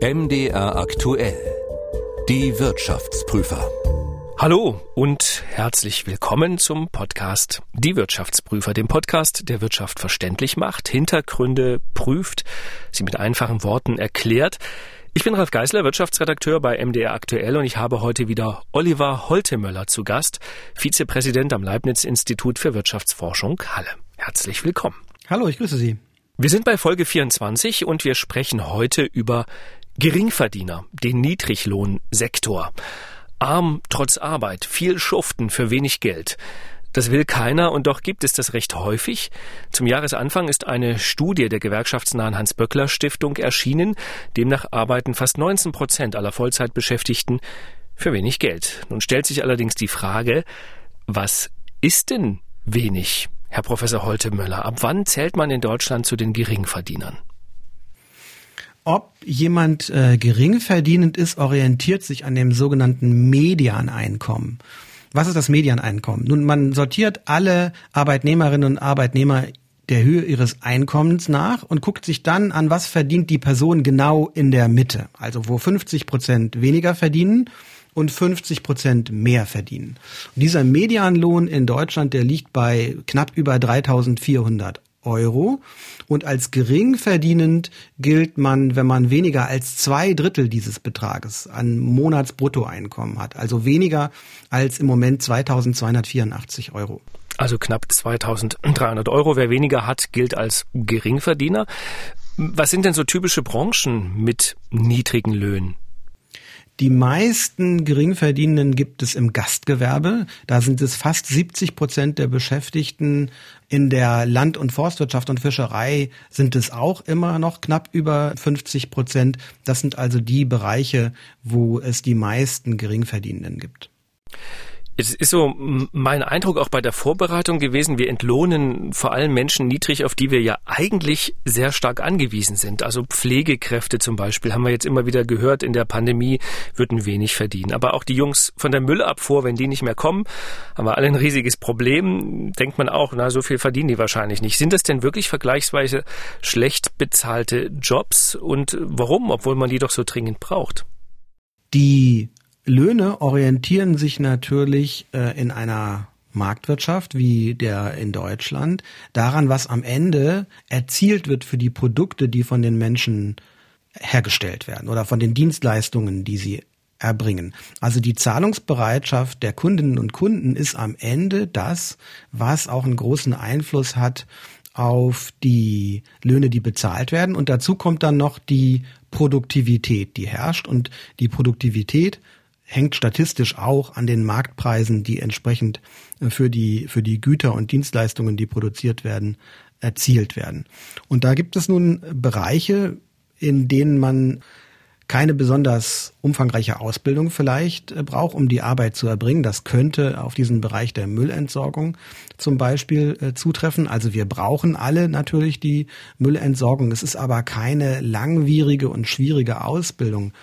MDR aktuell. Die Wirtschaftsprüfer. Hallo und herzlich willkommen zum Podcast Die Wirtschaftsprüfer, dem Podcast, der Wirtschaft verständlich macht, Hintergründe prüft, sie mit einfachen Worten erklärt. Ich bin Ralf Geisler, Wirtschaftsredakteur bei MDR Aktuell und ich habe heute wieder Oliver Holtemöller zu Gast, Vizepräsident am Leibniz-Institut für Wirtschaftsforschung Halle. Herzlich willkommen. Hallo, ich grüße Sie. Wir sind bei Folge 24 und wir sprechen heute über Geringverdiener, den Niedriglohnsektor. Arm trotz Arbeit, viel Schuften für wenig Geld. Das will keiner und doch gibt es das recht häufig. Zum Jahresanfang ist eine Studie der gewerkschaftsnahen Hans-Böckler-Stiftung erschienen. Demnach arbeiten fast 19 Prozent aller Vollzeitbeschäftigten für wenig Geld. Nun stellt sich allerdings die Frage, was ist denn wenig? Herr Professor Holte Möller, ab wann zählt man in Deutschland zu den Geringverdienern? Ob jemand äh, geringverdienend ist, orientiert sich an dem sogenannten Medianeinkommen. Was ist das Medianeinkommen? Nun, man sortiert alle Arbeitnehmerinnen und Arbeitnehmer der Höhe ihres Einkommens nach und guckt sich dann an, was verdient die Person genau in der Mitte. Also wo 50 Prozent weniger verdienen und 50 Prozent mehr verdienen. Und dieser Medianlohn in Deutschland, der liegt bei knapp über 3400 Euro. Und als geringverdienend gilt man, wenn man weniger als zwei Drittel dieses Betrages an Monatsbruttoeinkommen hat. Also weniger als im Moment 2284 Euro. Also knapp 2300 Euro. Wer weniger hat, gilt als Geringverdiener. Was sind denn so typische Branchen mit niedrigen Löhnen? Die meisten Geringverdienenden gibt es im Gastgewerbe. Da sind es fast 70 Prozent der Beschäftigten. In der Land- und Forstwirtschaft und Fischerei sind es auch immer noch knapp über 50 Prozent. Das sind also die Bereiche, wo es die meisten Geringverdienenden gibt. Es ist so mein Eindruck auch bei der Vorbereitung gewesen, wir entlohnen vor allem Menschen niedrig, auf die wir ja eigentlich sehr stark angewiesen sind. Also Pflegekräfte zum Beispiel haben wir jetzt immer wieder gehört, in der Pandemie würden wenig verdienen. Aber auch die Jungs von der Müllabfuhr, wenn die nicht mehr kommen, haben wir alle ein riesiges Problem. Denkt man auch, na, so viel verdienen die wahrscheinlich nicht. Sind das denn wirklich vergleichsweise schlecht bezahlte Jobs? Und warum, obwohl man die doch so dringend braucht? Die Löhne orientieren sich natürlich äh, in einer Marktwirtschaft wie der in Deutschland daran, was am Ende erzielt wird für die Produkte, die von den Menschen hergestellt werden oder von den Dienstleistungen, die sie erbringen. Also die Zahlungsbereitschaft der Kundinnen und Kunden ist am Ende das, was auch einen großen Einfluss hat auf die Löhne, die bezahlt werden. Und dazu kommt dann noch die Produktivität, die herrscht. Und die Produktivität hängt statistisch auch an den Marktpreisen, die entsprechend äh, für die, für die Güter und Dienstleistungen, die produziert werden, erzielt werden. Und da gibt es nun Bereiche, in denen man keine besonders umfangreiche Ausbildung vielleicht äh, braucht, um die Arbeit zu erbringen. Das könnte auf diesen Bereich der Müllentsorgung zum Beispiel äh, zutreffen. Also wir brauchen alle natürlich die Müllentsorgung. Es ist aber keine langwierige und schwierige Ausbildung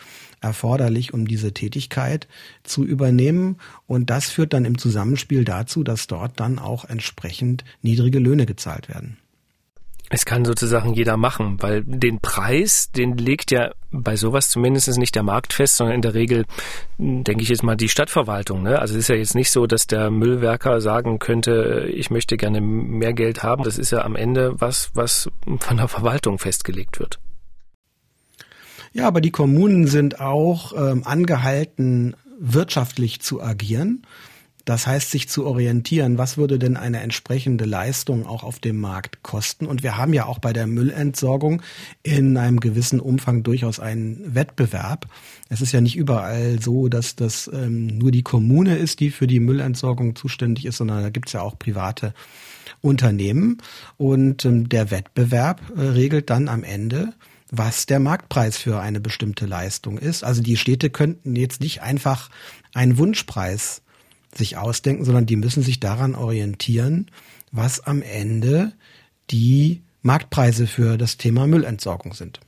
erforderlich, um diese Tätigkeit zu übernehmen. Und das führt dann im Zusammenspiel dazu, dass dort dann auch entsprechend niedrige Löhne gezahlt werden. Es kann sozusagen jeder machen, weil den Preis, den legt ja bei sowas zumindest nicht der Markt fest, sondern in der Regel, denke ich jetzt mal, die Stadtverwaltung. Ne? Also es ist ja jetzt nicht so, dass der Müllwerker sagen könnte, ich möchte gerne mehr Geld haben. Das ist ja am Ende was, was von der Verwaltung festgelegt wird. Ja, aber die Kommunen sind auch ähm, angehalten, wirtschaftlich zu agieren. Das heißt, sich zu orientieren, was würde denn eine entsprechende Leistung auch auf dem Markt kosten? Und wir haben ja auch bei der Müllentsorgung in einem gewissen Umfang durchaus einen Wettbewerb. Es ist ja nicht überall so, dass das ähm, nur die Kommune ist, die für die Müllentsorgung zuständig ist, sondern da gibt es ja auch private Unternehmen. Und ähm, der Wettbewerb äh, regelt dann am Ende, was der Marktpreis für eine bestimmte Leistung ist. Also die Städte könnten jetzt nicht einfach einen Wunschpreis sich ausdenken, sondern die müssen sich daran orientieren, was am Ende die Marktpreise für das Thema Müllentsorgung sind.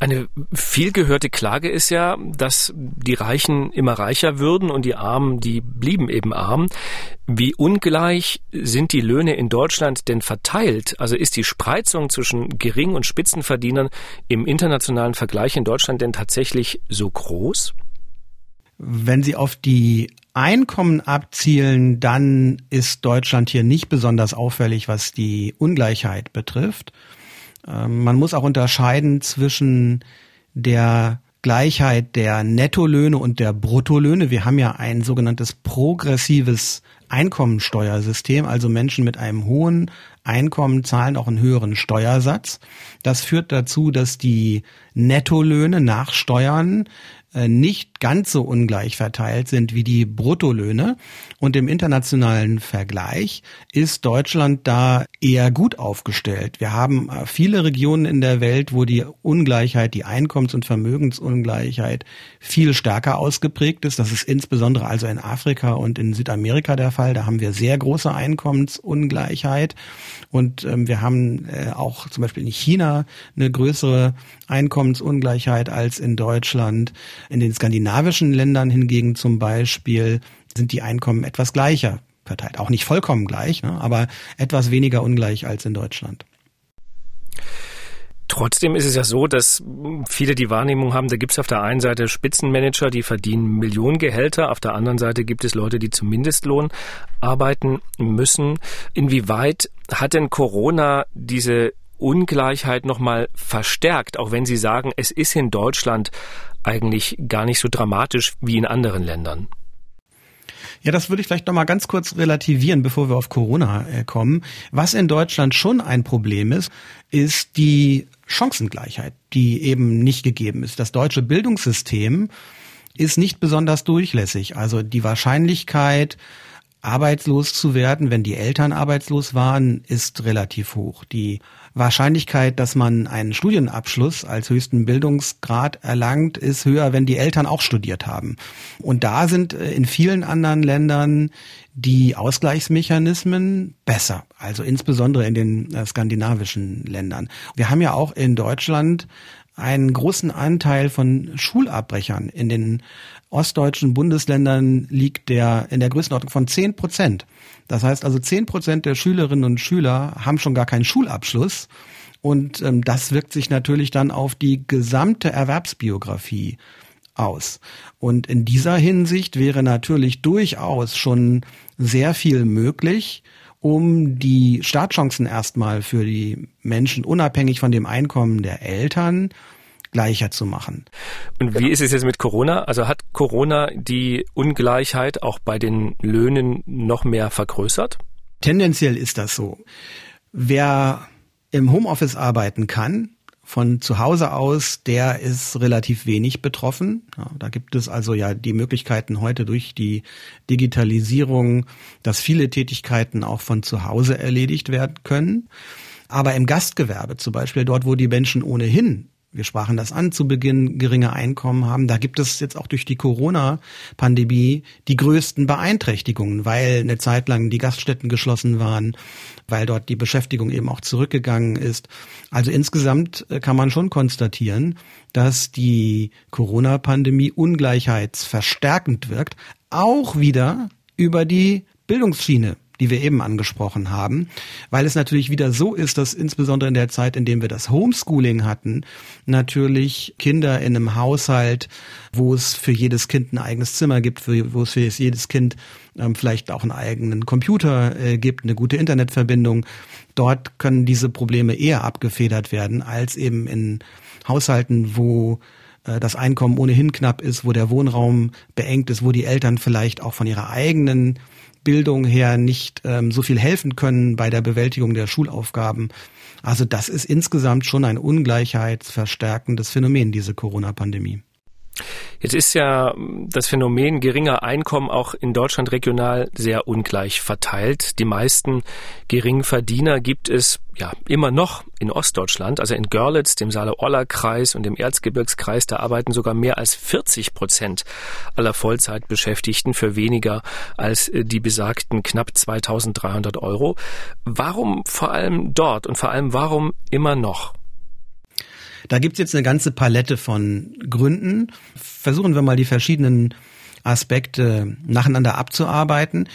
Eine vielgehörte Klage ist ja, dass die Reichen immer reicher würden und die Armen, die blieben eben arm. Wie ungleich sind die Löhne in Deutschland denn verteilt? Also ist die Spreizung zwischen Gering- und Spitzenverdienern im internationalen Vergleich in Deutschland denn tatsächlich so groß? Wenn Sie auf die Einkommen abzielen, dann ist Deutschland hier nicht besonders auffällig, was die Ungleichheit betrifft. Ähm, man muss auch unterscheiden zwischen der Gleichheit der Nettolöhne und der Bruttolöhne. Wir haben ja ein sogenanntes progressives Einkommensteuersystem, also Menschen mit einem hohen Einkommen zahlen auch einen höheren Steuersatz. Das führt dazu, dass die Nettolöhne nach Steuern nicht ganz so ungleich verteilt sind wie die Bruttolöhne. Und im internationalen Vergleich ist Deutschland da eher gut aufgestellt. Wir haben äh, viele Regionen in der Welt, wo die Ungleichheit, die Einkommens- und Vermögensungleichheit viel stärker ausgeprägt ist. Das ist insbesondere also in Afrika und in Südamerika der Fall. Da haben wir sehr große Einkommensungleichheit. Und ähm, wir haben äh, auch zum Beispiel in China eine größere Einkommensungleichheit als in Deutschland. In den skandinavischen Ländern hingegen zum Beispiel sind die Einkommen etwas gleicher verteilt. Auch nicht vollkommen gleich, ne, aber etwas weniger ungleich als in Deutschland. Trotzdem ist es ja so, dass viele die Wahrnehmung haben, da gibt es auf der einen Seite Spitzenmanager, die verdienen Millionengehälter, auf der anderen Seite gibt es Leute, die zum Mindestlohn arbeiten müssen. Inwieweit hat denn Corona diese Ungleichheit nochmal verstärkt, auch wenn Sie sagen, es ist in Deutschland eigentlich gar nicht so dramatisch wie in anderen Ländern? Ja, das würde ich vielleicht noch mal ganz kurz relativieren, bevor wir auf Corona äh, kommen. Was in Deutschland schon ein Problem ist, ist die Chancengleichheit, die eben nicht gegeben ist. Das deutsche Bildungssystem ist nicht besonders durchlässig. Also die Wahrscheinlichkeit, arbeitslos zu werden, wenn die Eltern arbeitslos waren, ist relativ hoch. Die Wahrscheinlichkeit, dass man einen Studienabschluss als höchsten Bildungsgrad erlangt, ist höher, wenn die Eltern auch studiert haben. Und da sind äh, in vielen anderen Ländern die Ausgleichsmechanismen besser, also insbesondere in den äh, skandinavischen Ländern. Wir haben ja auch in Deutschland einen großen Anteil von Schulabbrechern. In den ostdeutschen Bundesländern liegt der in der Größenordnung von zehn Prozent. Das heißt also, zehn Prozent der Schülerinnen und Schüler haben schon gar keinen Schulabschluss. Und ähm, das wirkt sich natürlich dann auf die gesamte Erwerbsbiografie aus. Und in dieser Hinsicht wäre natürlich durchaus schon sehr viel möglich, um die Startchancen erstmal für die Menschen unabhängig von dem Einkommen der Eltern gleicher zu machen. Und wie ist es jetzt mit Corona? Also hat Corona die Ungleichheit auch bei den Löhnen noch mehr vergrößert? Tendenziell ist das so. Wer im Homeoffice arbeiten kann, von zu Hause aus, der ist relativ wenig betroffen. Ja, da gibt es also ja die Möglichkeiten heute durch die Digitalisierung, dass viele Tätigkeiten auch von zu Hause erledigt werden können. Aber im Gastgewerbe zum Beispiel, dort wo die Menschen ohnehin wir sprachen das an zu Beginn, geringe Einkommen haben. Da gibt es jetzt auch durch die Corona-Pandemie die größten Beeinträchtigungen, weil eine Zeit lang die Gaststätten geschlossen waren, weil dort die Beschäftigung eben auch zurückgegangen ist. Also insgesamt äh, kann man schon konstatieren, dass die Corona-Pandemie ungleichheitsverstärkend wirkt, auch wieder über die Bildungsschiene die wir eben angesprochen haben, weil es natürlich wieder so ist, dass insbesondere in der Zeit, in dem wir das Homeschooling hatten, natürlich Kinder in einem Haushalt, wo es für jedes Kind ein eigenes Zimmer gibt, wo es für jedes Kind ähm, vielleicht auch einen eigenen Computer äh, gibt, eine gute Internetverbindung, dort können diese Probleme eher abgefedert werden als eben in Haushalten, wo äh, das Einkommen ohnehin knapp ist, wo der Wohnraum beengt ist, wo die Eltern vielleicht auch von ihrer eigenen Bildung her nicht ähm, so viel helfen können bei der Bewältigung der Schulaufgaben. Also das ist insgesamt schon ein ungleichheitsverstärkendes Phänomen, diese Corona-Pandemie. Jetzt ist ja das Phänomen geringer Einkommen auch in Deutschland regional sehr ungleich verteilt. Die meisten Geringverdiener gibt es ja immer noch in Ostdeutschland, also in Görlitz, dem Saale-Orla-Kreis und dem Erzgebirgskreis, da arbeiten sogar mehr als 40 Prozent aller Vollzeitbeschäftigten für weniger als äh, die besagten knapp 2300 Euro. Warum vor allem dort und vor allem warum immer noch? Da gibt's jetzt eine ganze Palette von Gründen. Versuchen wir mal die verschiedenen Aspekte nacheinander abzuarbeiten.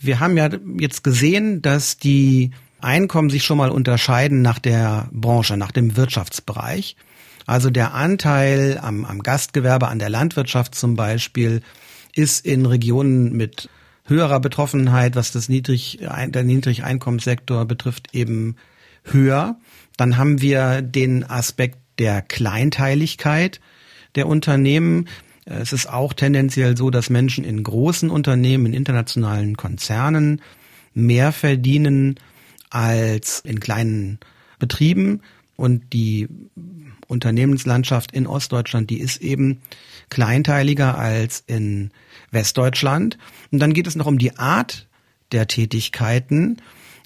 Wir haben ja jetzt gesehen, dass die Einkommen sich schon mal unterscheiden nach der Branche, nach dem Wirtschaftsbereich. Also der Anteil am, am Gastgewerbe, an der Landwirtschaft zum Beispiel, ist in Regionen mit höherer Betroffenheit, was das niedrig, der Niedrigeinkommenssektor betrifft, eben höher. Dann haben wir den Aspekt der Kleinteiligkeit der Unternehmen. Es ist auch tendenziell so, dass Menschen in großen Unternehmen, in internationalen Konzernen mehr verdienen als in kleinen Betrieben. Und die Unternehmenslandschaft in Ostdeutschland, die ist eben kleinteiliger als in Westdeutschland. Und dann geht es noch um die Art der Tätigkeiten.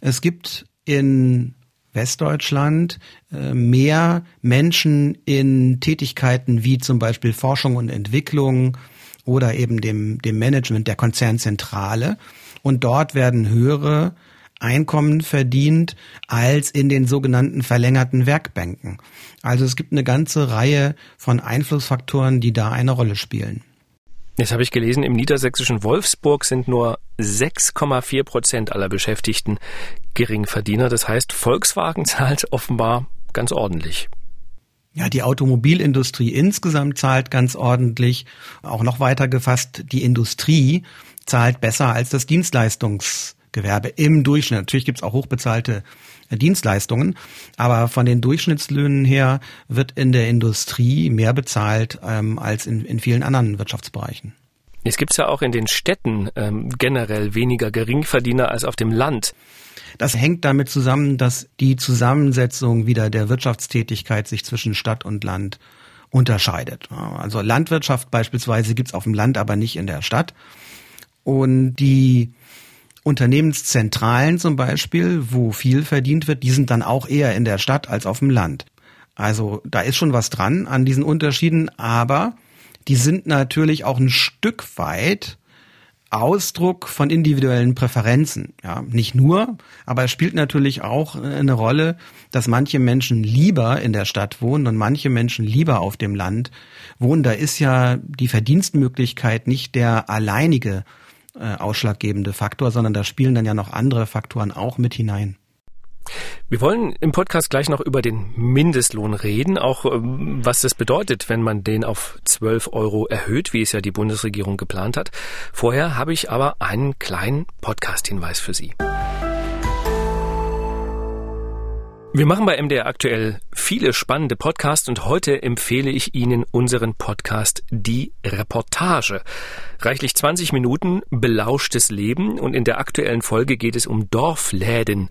Es gibt in Westdeutschland äh, mehr Menschen in Tätigkeiten wie zum Beispiel Forschung und Entwicklung oder eben dem, dem Management der Konzernzentrale. Und dort werden höhere Einkommen verdient als in den sogenannten verlängerten Werkbänken. Also es gibt eine ganze Reihe von Einflussfaktoren, die da eine Rolle spielen. Jetzt habe ich gelesen, im niedersächsischen Wolfsburg sind nur 6,4 Prozent aller Beschäftigten Geringverdiener. Das heißt, Volkswagen zahlt offenbar ganz ordentlich. Ja, die Automobilindustrie insgesamt zahlt ganz ordentlich. Auch noch weiter gefasst, die Industrie zahlt besser als das Dienstleistungsgewerbe im Durchschnitt. Natürlich gibt es auch hochbezahlte Dienstleistungen, aber von den Durchschnittslöhnen her wird in der Industrie mehr bezahlt ähm, als in, in vielen anderen Wirtschaftsbereichen. Es gibt ja auch in den Städten ähm, generell weniger Geringverdiener als auf dem Land. Das hängt damit zusammen, dass die Zusammensetzung wieder der Wirtschaftstätigkeit sich zwischen Stadt und Land unterscheidet. Also Landwirtschaft beispielsweise gibt's auf dem Land, aber nicht in der Stadt. Und die Unternehmenszentralen zum Beispiel, wo viel verdient wird, die sind dann auch eher in der Stadt als auf dem Land. Also da ist schon was dran an diesen Unterschieden, aber die sind natürlich auch ein Stück weit Ausdruck von individuellen Präferenzen. Ja, nicht nur, aber es spielt natürlich auch äh, eine Rolle, dass manche Menschen lieber in der Stadt wohnen und manche Menschen lieber auf dem Land wohnen. Da ist ja die Verdienstmöglichkeit nicht der alleinige äh, ausschlaggebende Faktor, sondern da spielen dann ja noch andere Faktoren auch mit hinein. Wir wollen im Podcast gleich noch über den Mindestlohn reden, auch ähm, was das bedeutet, wenn man den auf 12 Euro erhöht, wie es ja die Bundesregierung geplant hat. Vorher habe ich aber einen kleinen Podcast-Hinweis für Sie. Wir machen bei MDR aktuell viele spannende Podcasts und heute empfehle ich Ihnen unseren Podcast Die Reportage. Reichlich 20 Minuten belauschtes Leben und in der aktuellen Folge geht es um Dorfläden.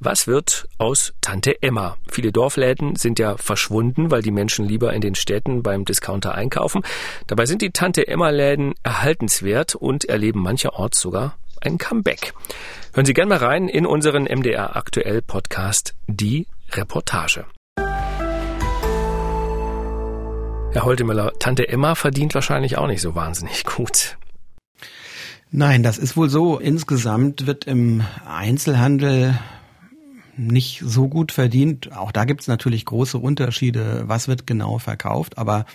Was wird aus Tante Emma? Viele Dorfläden sind ja verschwunden, weil die Menschen lieber in den Städten beim Discounter einkaufen. Dabei sind die Tante Emma Läden erhaltenswert und erleben mancherorts sogar ein Comeback. Hören Sie gerne mal rein in unseren MDR aktuell Podcast Die Reportage. Herr Holtemüller, Tante Emma verdient wahrscheinlich auch nicht so wahnsinnig gut. Nein, das ist wohl so. Insgesamt wird im Einzelhandel nicht so gut verdient. Auch da gibt es natürlich große Unterschiede, was wird genau verkauft. Aber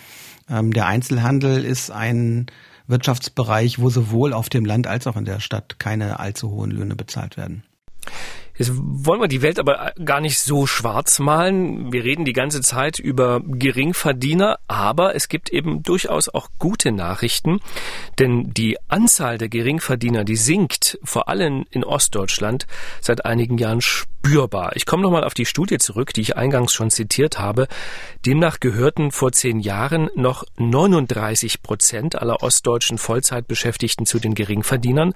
ähm, der Einzelhandel ist ein Wirtschaftsbereich, wo sowohl auf dem Land als auch in der Stadt keine allzu hohen Löhne bezahlt werden. Jetzt wollen wir die Welt aber gar nicht so schwarz malen. Wir reden die ganze Zeit über Geringverdiener, aber es gibt eben durchaus auch gute Nachrichten, denn die Anzahl der Geringverdiener, die sinkt vor allem in Ostdeutschland seit einigen Jahren spürbar. Ich komme nochmal auf die Studie zurück, die ich eingangs schon zitiert habe. Demnach gehörten vor zehn Jahren noch 39 Prozent aller ostdeutschen Vollzeitbeschäftigten zu den Geringverdienern.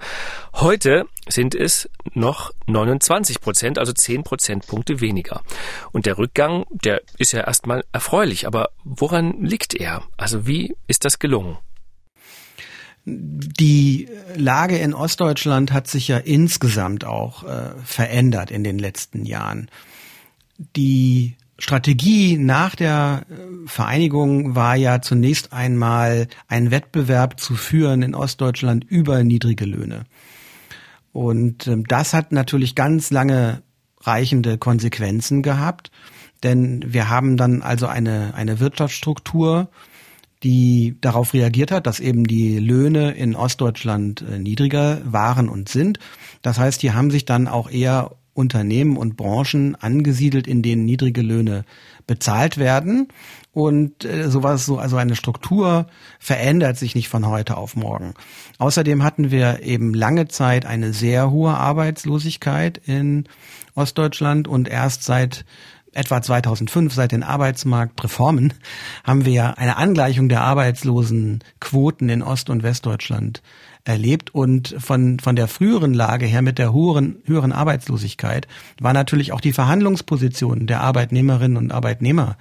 Heute sind es noch 29 Prozent, also 10 Prozentpunkte weniger. Und der Rückgang, der ist ja erstmal erfreulich. Aber woran liegt er? Also wie ist das gelungen? Die Lage in Ostdeutschland hat sich ja insgesamt auch äh, verändert in den letzten Jahren. Die Strategie nach der äh, Vereinigung war ja zunächst einmal einen Wettbewerb zu führen in Ostdeutschland über niedrige Löhne. Und äh, das hat natürlich ganz lange reichende Konsequenzen gehabt, denn wir haben dann also eine, eine Wirtschaftsstruktur, die darauf reagiert hat, dass eben die Löhne in Ostdeutschland äh, niedriger waren und sind. Das heißt, hier haben sich dann auch eher Unternehmen und Branchen angesiedelt, in denen niedrige Löhne bezahlt werden. Und äh, sowas, so also eine Struktur verändert sich nicht von heute auf morgen. Außerdem hatten wir eben lange Zeit eine sehr hohe Arbeitslosigkeit in Ostdeutschland und erst seit etwa 2005 seit den Arbeitsmarktreformen haben wir ja eine Angleichung der Arbeitslosenquoten in Ost- und Westdeutschland erlebt und von, von der früheren Lage her mit der höheren, höheren Arbeitslosigkeit war natürlich auch die Verhandlungsposition der Arbeitnehmerinnen und Arbeitnehmer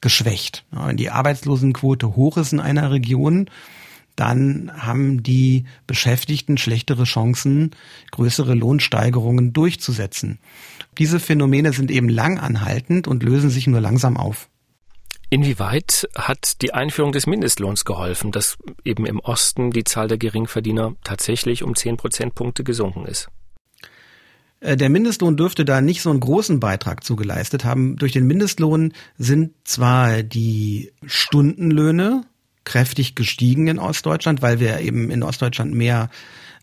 geschwächt. wenn die Arbeitslosenquote hoch ist in einer Region, dann haben die Beschäftigten schlechtere Chancen, größere Lohnsteigerungen durchzusetzen. Diese Phänomene sind eben lang anhaltend und lösen sich nur langsam auf. Inwieweit hat die Einführung des Mindestlohns geholfen, dass eben im Osten die Zahl der Geringverdiener tatsächlich um zehn Prozentpunkte gesunken ist? Äh, der Mindestlohn dürfte da nicht so einen großen Beitrag zu geleistet haben. Durch den Mindestlohn sind zwar die Stundenlöhne kräftig gestiegen in Ostdeutschland, weil wir eben in Ostdeutschland mehr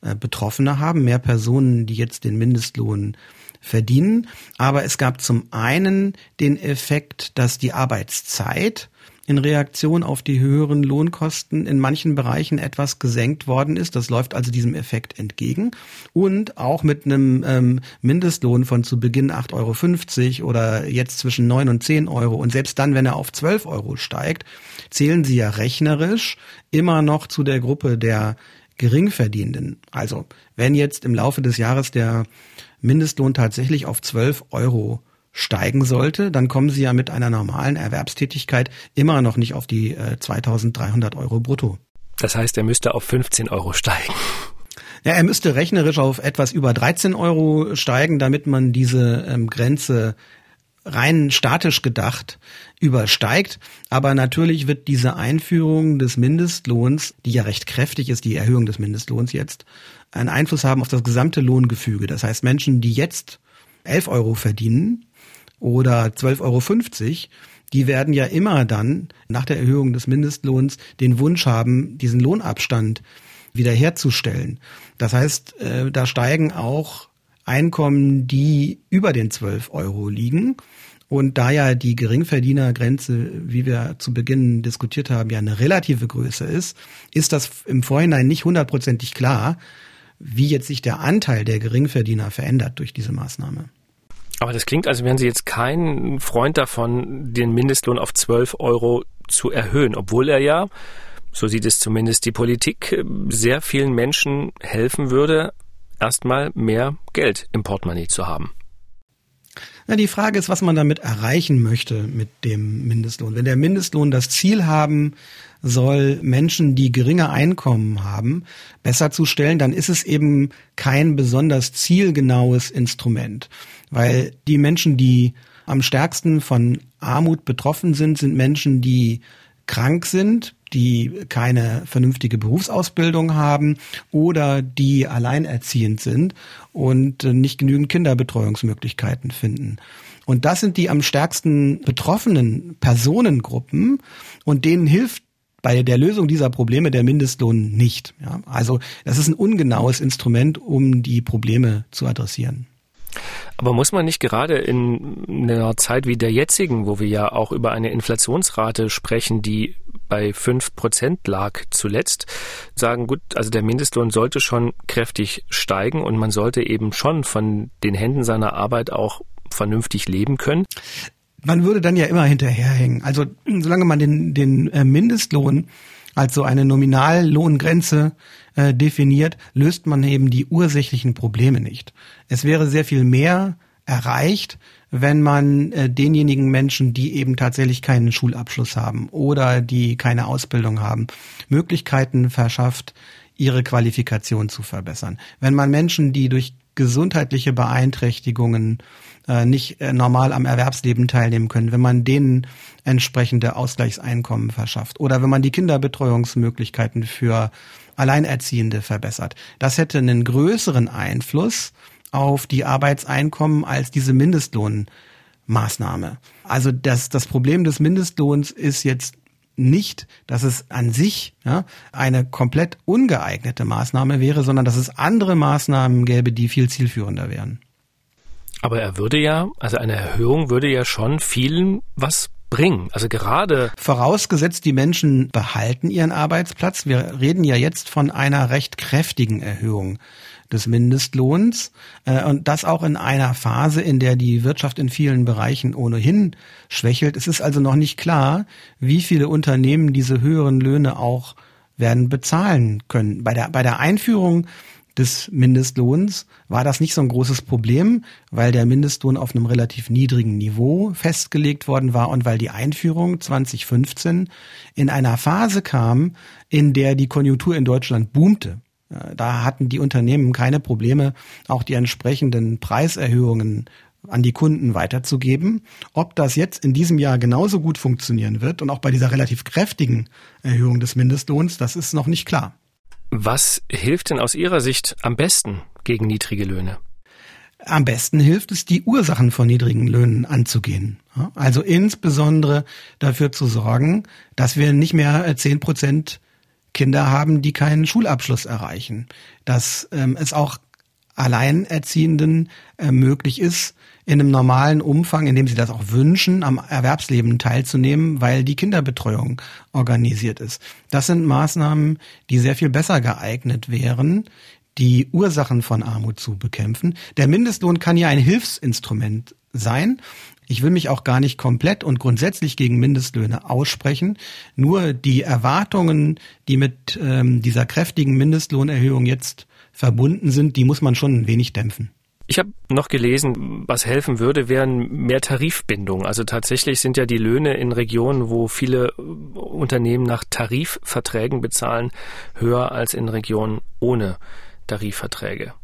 äh, Betroffene haben, mehr Personen, die jetzt den Mindestlohn verdienen. Aber es gab zum einen den Effekt, dass die Arbeitszeit in Reaktion auf die höheren Lohnkosten in manchen Bereichen etwas gesenkt worden ist. Das läuft also diesem Effekt entgegen. Und auch mit einem ähm, Mindestlohn von zu Beginn 8,50 Euro oder jetzt zwischen 9 und 10 Euro und selbst dann, wenn er auf 12 Euro steigt, zählen sie ja rechnerisch immer noch zu der Gruppe der Geringverdienenden. Also wenn jetzt im Laufe des Jahres der Mindestlohn tatsächlich auf 12 Euro steigen sollte, dann kommen Sie ja mit einer normalen Erwerbstätigkeit immer noch nicht auf die äh, 2300 Euro brutto. Das heißt, er müsste auf 15 Euro steigen. Ja, er müsste rechnerisch auf etwas über 13 Euro steigen, damit man diese ähm, Grenze rein statisch gedacht übersteigt. Aber natürlich wird diese Einführung des Mindestlohns, die ja recht kräftig ist, die Erhöhung des Mindestlohns jetzt, einen Einfluss haben auf das gesamte Lohngefüge. Das heißt, Menschen, die jetzt 11 Euro verdienen oder 12,50 Euro, die werden ja immer dann nach der Erhöhung des Mindestlohns den Wunsch haben, diesen Lohnabstand wiederherzustellen. Das heißt, äh, da steigen auch Einkommen, die über den 12 Euro liegen. Und da ja die Geringverdienergrenze, wie wir zu Beginn diskutiert haben, ja eine relative Größe ist, ist das im Vorhinein nicht hundertprozentig klar, wie jetzt sich der Anteil der Geringverdiener verändert durch diese Maßnahme. Aber das klingt, als wären Sie jetzt kein Freund davon, den Mindestlohn auf 12 Euro zu erhöhen, obwohl er ja, so sieht es zumindest die Politik, sehr vielen Menschen helfen würde, erstmal mehr Geld im Portemonnaie zu haben. Na, die Frage ist, was man damit erreichen möchte mit dem Mindestlohn. Wenn der Mindestlohn das Ziel haben soll, Menschen, die geringe Einkommen haben, besser zu stellen, dann ist es eben kein besonders zielgenaues Instrument. Weil die Menschen, die am stärksten von Armut betroffen sind, sind Menschen, die krank sind, die keine vernünftige Berufsausbildung haben oder die alleinerziehend sind und nicht genügend Kinderbetreuungsmöglichkeiten finden. Und das sind die am stärksten betroffenen Personengruppen und denen hilft bei der Lösung dieser Probleme der Mindestlohn nicht. Ja, also das ist ein ungenaues Instrument, um die Probleme zu adressieren. Aber muss man nicht gerade in einer Zeit wie der jetzigen, wo wir ja auch über eine Inflationsrate sprechen, die bei fünf Prozent lag zuletzt, sagen, gut, also der Mindestlohn sollte schon kräftig steigen und man sollte eben schon von den Händen seiner Arbeit auch vernünftig leben können? Man würde dann ja immer hinterherhängen. Also solange man den, den äh, Mindestlohn als so eine Nominallohngrenze äh, definiert, löst man eben die ursächlichen Probleme nicht. Es wäre sehr viel mehr erreicht, wenn man äh, denjenigen Menschen, die eben tatsächlich keinen Schulabschluss haben oder die keine Ausbildung haben, Möglichkeiten verschafft, ihre Qualifikation zu verbessern. Wenn man Menschen, die durch gesundheitliche Beeinträchtigungen äh, nicht äh, normal am Erwerbsleben teilnehmen können, wenn man denen entsprechende Ausgleichseinkommen verschafft oder wenn man die Kinderbetreuungsmöglichkeiten für Alleinerziehende verbessert. Das hätte einen größeren Einfluss auf die Arbeitseinkommen als diese Mindestlohnmaßnahme. Also das, das Problem des Mindestlohns ist jetzt nicht, dass es an sich ja, eine komplett ungeeignete Maßnahme wäre, sondern dass es andere Maßnahmen gäbe, die viel zielführender wären. Aber er würde ja, also eine Erhöhung würde ja schon vielen was bringen. Also gerade. Vorausgesetzt, die Menschen behalten ihren Arbeitsplatz. Wir reden ja jetzt von einer recht kräftigen Erhöhung des Mindestlohns äh, und das auch in einer Phase, in der die Wirtschaft in vielen Bereichen ohnehin schwächelt. Es ist also noch nicht klar, wie viele Unternehmen diese höheren Löhne auch werden bezahlen können. Bei der, bei der Einführung des Mindestlohns war das nicht so ein großes Problem, weil der Mindestlohn auf einem relativ niedrigen Niveau festgelegt worden war und weil die Einführung 2015 in einer Phase kam, in der die Konjunktur in Deutschland boomte. Da hatten die Unternehmen keine Probleme, auch die entsprechenden Preiserhöhungen an die Kunden weiterzugeben. Ob das jetzt in diesem Jahr genauso gut funktionieren wird und auch bei dieser relativ kräftigen Erhöhung des Mindestlohns, das ist noch nicht klar. Was hilft denn aus Ihrer Sicht am besten gegen niedrige Löhne? Am besten hilft es, die Ursachen von niedrigen Löhnen anzugehen. Also insbesondere dafür zu sorgen, dass wir nicht mehr zehn Prozent Kinder haben, die keinen Schulabschluss erreichen. Dass ähm, es auch Alleinerziehenden äh, möglich ist, in einem normalen Umfang, in dem sie das auch wünschen, am Erwerbsleben teilzunehmen, weil die Kinderbetreuung organisiert ist. Das sind Maßnahmen, die sehr viel besser geeignet wären, die Ursachen von Armut zu bekämpfen. Der Mindestlohn kann ja ein Hilfsinstrument sein. Ich will mich auch gar nicht komplett und grundsätzlich gegen Mindestlöhne aussprechen. Nur die Erwartungen, die mit ähm, dieser kräftigen Mindestlohnerhöhung jetzt verbunden sind, die muss man schon ein wenig dämpfen. Ich habe noch gelesen, was helfen würde, wären mehr Tarifbindungen. Also tatsächlich sind ja die Löhne in Regionen, wo viele Unternehmen nach Tarifverträgen bezahlen, höher als in Regionen ohne Tarifverträge.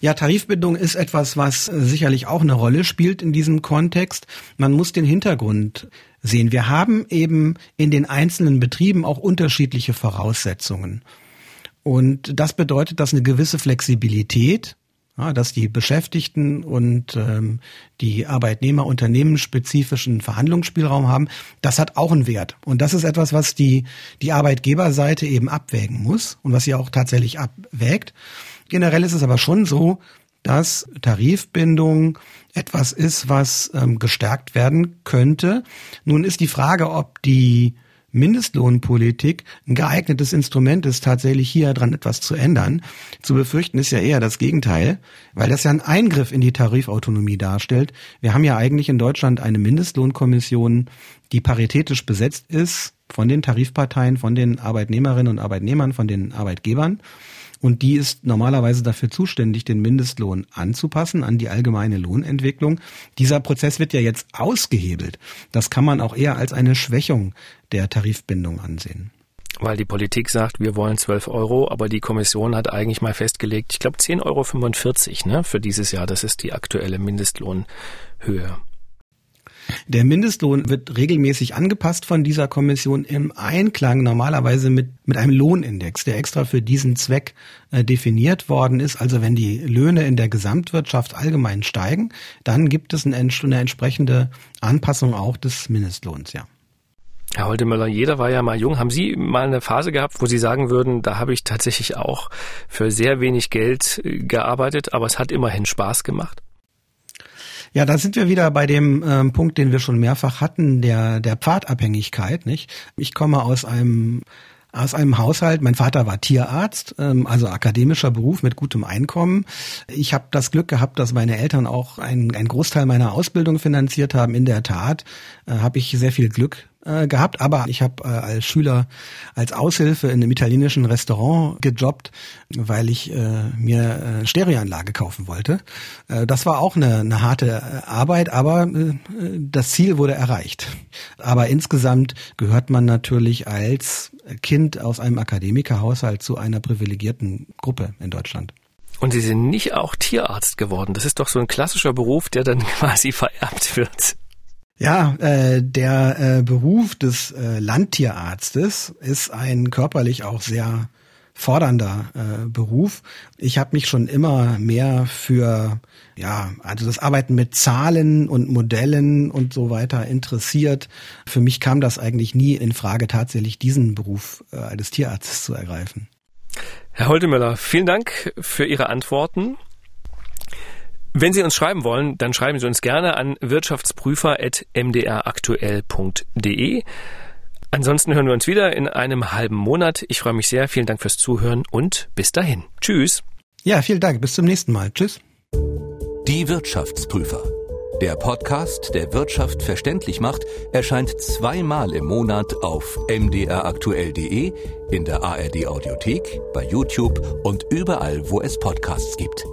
Ja, Tarifbindung ist etwas, was sicherlich auch eine Rolle spielt in diesem Kontext. Man muss den Hintergrund sehen. Wir haben eben in den einzelnen Betrieben auch unterschiedliche Voraussetzungen. Und das bedeutet, dass eine gewisse Flexibilität ja, dass die Beschäftigten und ähm, die Arbeitnehmer unternehmensspezifischen Verhandlungsspielraum haben, das hat auch einen Wert. Und das ist etwas, was die, die Arbeitgeberseite eben abwägen muss und was sie auch tatsächlich abwägt. Generell ist es aber schon so, dass Tarifbindung etwas ist, was ähm, gestärkt werden könnte. Nun ist die Frage, ob die Mindestlohnpolitik ein geeignetes Instrument ist, tatsächlich hier dran etwas zu ändern. Zu befürchten ist ja eher das Gegenteil, weil das ja ein Eingriff in die Tarifautonomie darstellt. Wir haben ja eigentlich in Deutschland eine Mindestlohnkommission, die paritätisch besetzt ist von den Tarifparteien, von den Arbeitnehmerinnen und Arbeitnehmern, von den Arbeitgebern. Und die ist normalerweise dafür zuständig, den Mindestlohn anzupassen an die allgemeine Lohnentwicklung. Dieser Prozess wird ja jetzt ausgehebelt. Das kann man auch eher als eine Schwächung der Tarifbindung ansehen. Weil die Politik sagt, wir wollen 12 Euro, aber die Kommission hat eigentlich mal festgelegt, ich glaube 10,45 Euro ne, für dieses Jahr. Das ist die aktuelle Mindestlohnhöhe. Der Mindestlohn wird regelmäßig angepasst von dieser Kommission im Einklang normalerweise mit, mit einem Lohnindex, der extra für diesen Zweck äh, definiert worden ist. Also wenn die Löhne in der Gesamtwirtschaft allgemein steigen, dann gibt es eine, eine entsprechende Anpassung auch des Mindestlohns, ja. Herr Holdemöller, jeder war ja mal jung. Haben Sie mal eine Phase gehabt, wo Sie sagen würden, da habe ich tatsächlich auch für sehr wenig Geld äh, gearbeitet, aber es hat immerhin Spaß gemacht? Ja, da sind wir wieder bei dem ähm, Punkt, den wir schon mehrfach hatten, der, der Pfadabhängigkeit, nicht? Ich komme aus einem aus einem Haushalt. Mein Vater war Tierarzt, ähm, also akademischer Beruf mit gutem Einkommen. Ich habe das Glück gehabt, dass meine Eltern auch einen, einen Großteil meiner Ausbildung finanziert haben. In der Tat äh, habe ich sehr viel Glück äh, gehabt, aber ich habe äh, als Schüler als Aushilfe in einem italienischen Restaurant gejobbt, weil ich äh, mir äh, Stereoanlage kaufen wollte. Äh, das war auch eine, eine harte äh, Arbeit, aber äh, das Ziel wurde erreicht. Aber insgesamt gehört man natürlich als Kind aus einem Akademikerhaushalt zu einer privilegierten Gruppe in Deutschland. Und Sie sind nicht auch Tierarzt geworden. Das ist doch so ein klassischer Beruf, der dann quasi vererbt wird. Ja, äh, der äh, Beruf des äh, Landtierarztes ist ein körperlich auch sehr fordernder äh, Beruf. Ich habe mich schon immer mehr für ja, also das Arbeiten mit Zahlen und Modellen und so weiter interessiert. Für mich kam das eigentlich nie in Frage, tatsächlich diesen Beruf äh, eines Tierarztes zu ergreifen. Herr Holtemöller, vielen Dank für Ihre Antworten. Wenn Sie uns schreiben wollen, dann schreiben Sie uns gerne an wirtschaftsprüfer.mdraktuell.de. Ansonsten hören wir uns wieder in einem halben Monat. Ich freue mich sehr. Vielen Dank fürs Zuhören und bis dahin. Tschüss. Ja, vielen Dank. Bis zum nächsten Mal. Tschüss. Die Wirtschaftsprüfer. Der Podcast, der Wirtschaft verständlich macht, erscheint zweimal im Monat auf mdraktuell.de, in der ARD Audiothek, bei YouTube und überall, wo es Podcasts gibt.